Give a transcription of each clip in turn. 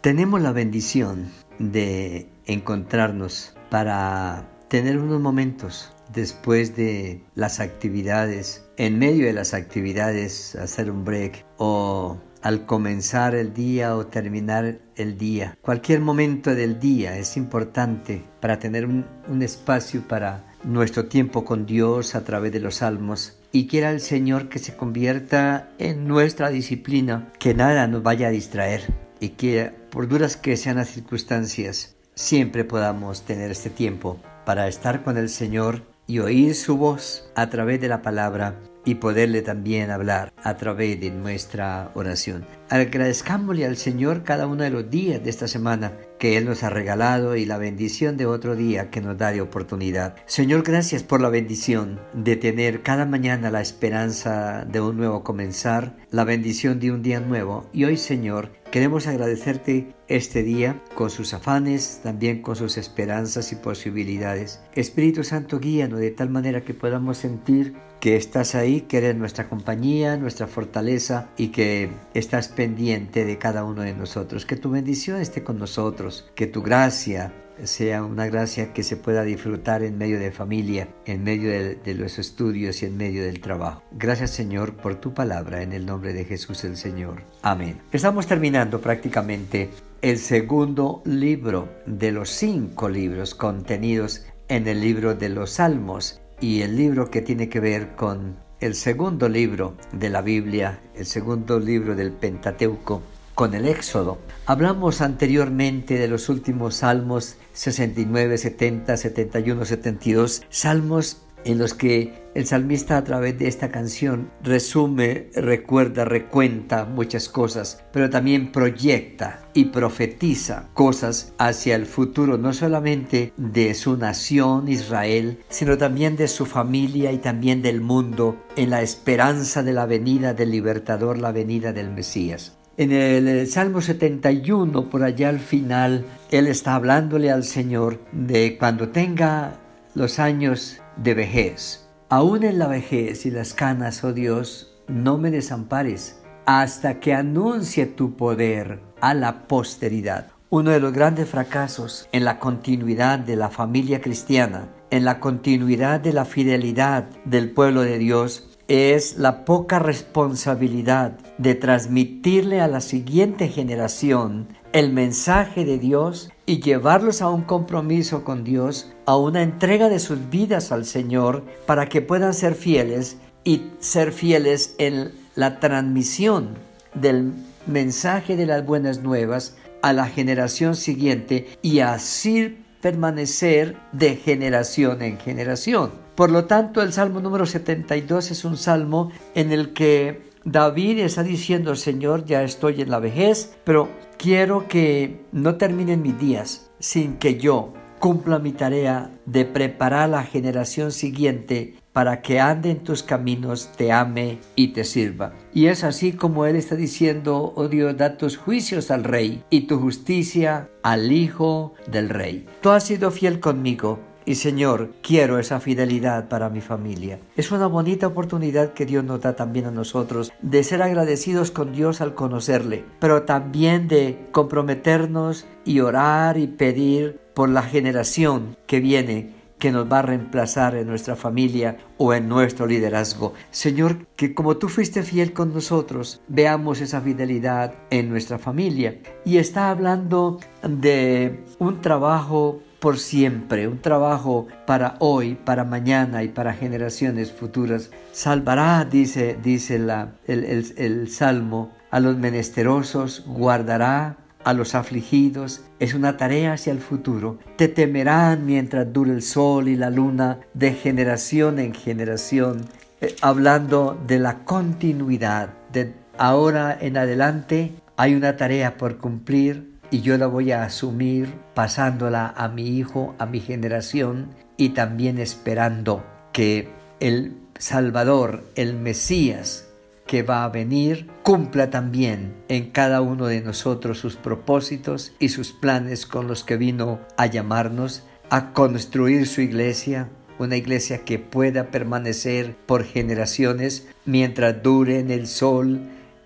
tenemos la bendición de encontrarnos para tener unos momentos después de las actividades, en medio de las actividades, hacer un break o al comenzar el día o terminar el día. Cualquier momento del día es importante para tener un, espacio para nuestro tiempo con Dios a través de los salmos y quiera el Señor que se convierta en nuestra disciplina, que nada nos vaya a distraer y que por duras que sean las circunstancias, siempre podamos tener este tiempo para estar con el Señor y oír su voz a través de la palabra y poderle también hablar a través de nuestra oración. Agradezcámosle al Señor cada uno de los días de esta semana que Él nos ha regalado y la bendición de otro día que nos da de oportunidad. Señor, gracias por la bendición de tener cada mañana la esperanza de un nuevo comenzar, la bendición de un día nuevo. Y hoy, Señor, queremos agradecerte este día con sus afanes, también con sus esperanzas y posibilidades. Espíritu Santo, guíanos de tal manera que podamos sentir que estás ahí, que eres nuestra compañía, nuestra fortaleza y que estás pendiente de cada uno de nosotros. Que tu bendición esté con nosotros, que tu gracia sea una gracia que se pueda disfrutar en medio de familia, en medio de, los estudios y en medio del trabajo. Gracias Señor por tu palabra, en el nombre de Jesús el Señor. Amén. Estamos terminando prácticamente el segundo libro de los cinco libros contenidos en el libro de los Salmos y el libro que tiene que ver con el segundo libro de la Biblia, el segundo libro del Pentateuco, con el Éxodo. Hablamos anteriormente de los últimos salmos 69, 70, 71, 72, salmos en los que el salmista a través de esta canción resume, recuerda, recuenta muchas cosas, pero también proyecta y profetiza cosas hacia el futuro, no solamente de su nación Israel, sino también de su familia y también del mundo, en la esperanza de la venida del libertador, la venida del Mesías. En el Salmo 71, por allá al final, él está hablándole al Señor de cuando tenga los años de vejez. Aún en la vejez y las canas, oh Dios, no me desampares hasta que anuncie tu poder a la posteridad. Uno de los grandes fracasos en la continuidad de la familia cristiana, en la continuidad de la fidelidad del pueblo de Dios, es la poca responsabilidad de transmitirle a la siguiente generación el mensaje de Dios y llevarlos a un compromiso con Dios, a una entrega de sus vidas al Señor para que puedan ser fieles y ser fieles en la transmisión del mensaje de las buenas nuevas a la generación siguiente y así permanecer de generación en generación. Por lo tanto, el Salmo número 72 es un salmo en el que David está diciendo, Señor, ya estoy en la vejez, pero quiero que no terminen mis días sin que yo cumpla mi tarea de preparar a la generación siguiente para que ande en tus caminos, te ame y te sirva. Y es así como Él está diciendo, oh Dios, da tus juicios al Rey y tu justicia al Hijo del Rey. Tú has sido fiel conmigo y Señor, quiero esa fidelidad para mi familia. Es una bonita oportunidad que Dios nos da también a nosotros de ser agradecidos con Dios al conocerle, pero también de comprometernos y orar y pedir por la generación que viene que nos va a reemplazar en nuestra familia o en nuestro liderazgo. Señor, que como tú fuiste fiel con nosotros, veamos esa fidelidad en nuestra familia. Y está hablando de un trabajo por siempre, un trabajo para hoy, para mañana y para generaciones futuras. Salvará, dice, dice la, el, el Salmo, a los menesterosos, guardará a los afligidos. Es una tarea hacia el futuro. Te temerán mientras dure el sol y la luna de generación en generación, eh, hablando de la continuidad. De ahora en adelante hay una tarea por cumplir y yo la voy a asumir pasándola a mi hijo, a mi generación y también esperando que el Salvador, el Mesías que va a venir, cumpla también en cada uno de nosotros sus propósitos y sus planes con los que vino a llamarnos a construir su iglesia, una iglesia que pueda permanecer por generaciones mientras duren el sol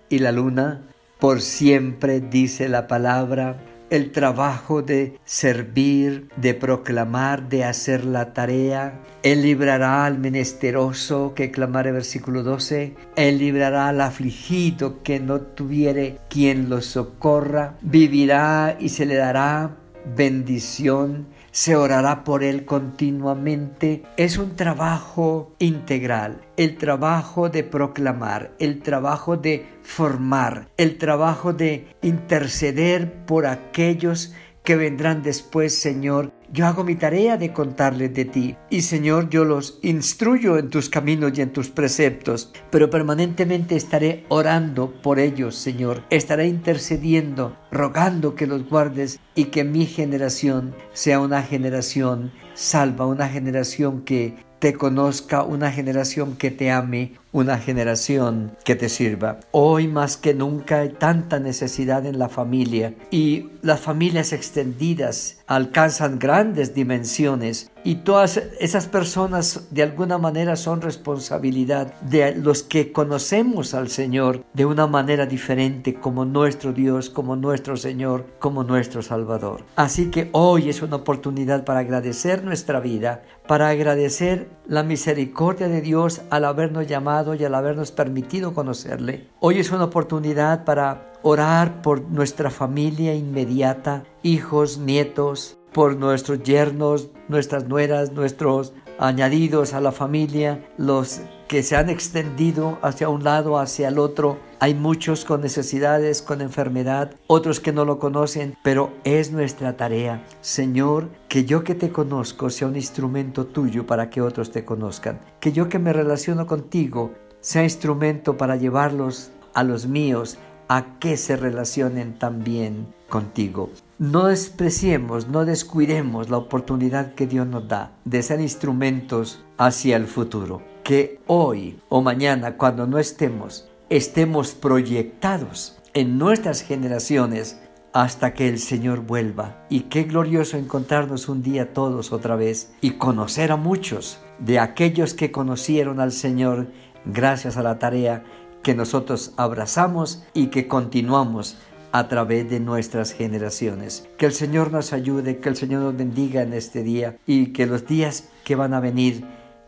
y la luna, por siempre, dice la palabra el trabajo de servir, de proclamar, de hacer la tarea. Él librará al menesteroso que clamare versículo 12. Él librará al afligido que no tuviere quien lo socorra. Vivirá y se le dará bendición se orará por él continuamente. Es un trabajo integral, el trabajo de proclamar, el trabajo de formar, el trabajo de interceder por aquellos que vendrán después, Señor. Yo hago mi tarea de contarles de ti. Y Señor, yo los instruyo en tus caminos y en tus preceptos. Pero permanentemente estaré orando por ellos, Señor. Estaré intercediendo, rogando que los guardes y que mi generación sea una generación salva, una generación que te conozca, una generación que te ame, una generación que te sirva. Hoy más que nunca hay tanta necesidad en la familia y las familias extendidas alcanzan grandes dimensiones y todas esas personas de alguna manera son responsabilidad de los que conocemos al Señor de una manera diferente como nuestro Dios, como nuestro Señor, como nuestro Salvador. Así que hoy es una oportunidad para agradecer nuestra vida, para agradecer la misericordia de Dios al habernos llamado y al habernos permitido conocerle. Hoy es una oportunidad para orar por nuestra familia inmediata, hijos, nietos, por nuestros yernos, nuestras nueras, nuestros añadidos a la familia, los que se han extendido hacia un lado, hacia el otro. Hay muchos con necesidades, con enfermedad, otros que no lo conocen, pero es nuestra tarea. Señor, que yo que te conozco sea un instrumento tuyo para que otros te conozcan. Que yo que me relaciono contigo sea instrumento para llevarlos a los míos a que se relacionen también contigo. No despreciemos, no descuidemos la oportunidad que Dios nos da de ser instrumentos hacia el futuro. Que hoy o mañana, cuando no estemos, estemos proyectados en nuestras generaciones hasta que el Señor vuelva. Y qué glorioso encontrarnos un día todos otra vez y conocer a muchos de aquellos que conocieron al Señor gracias a la tarea que nosotros abrazamos y que continuamos a través de nuestras generaciones. Que el Señor nos ayude, que el Señor nos bendiga en este día y que los días que van a venir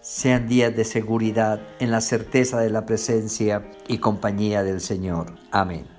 sean días de seguridad en la certeza de la presencia y compañía del Señor. Amén.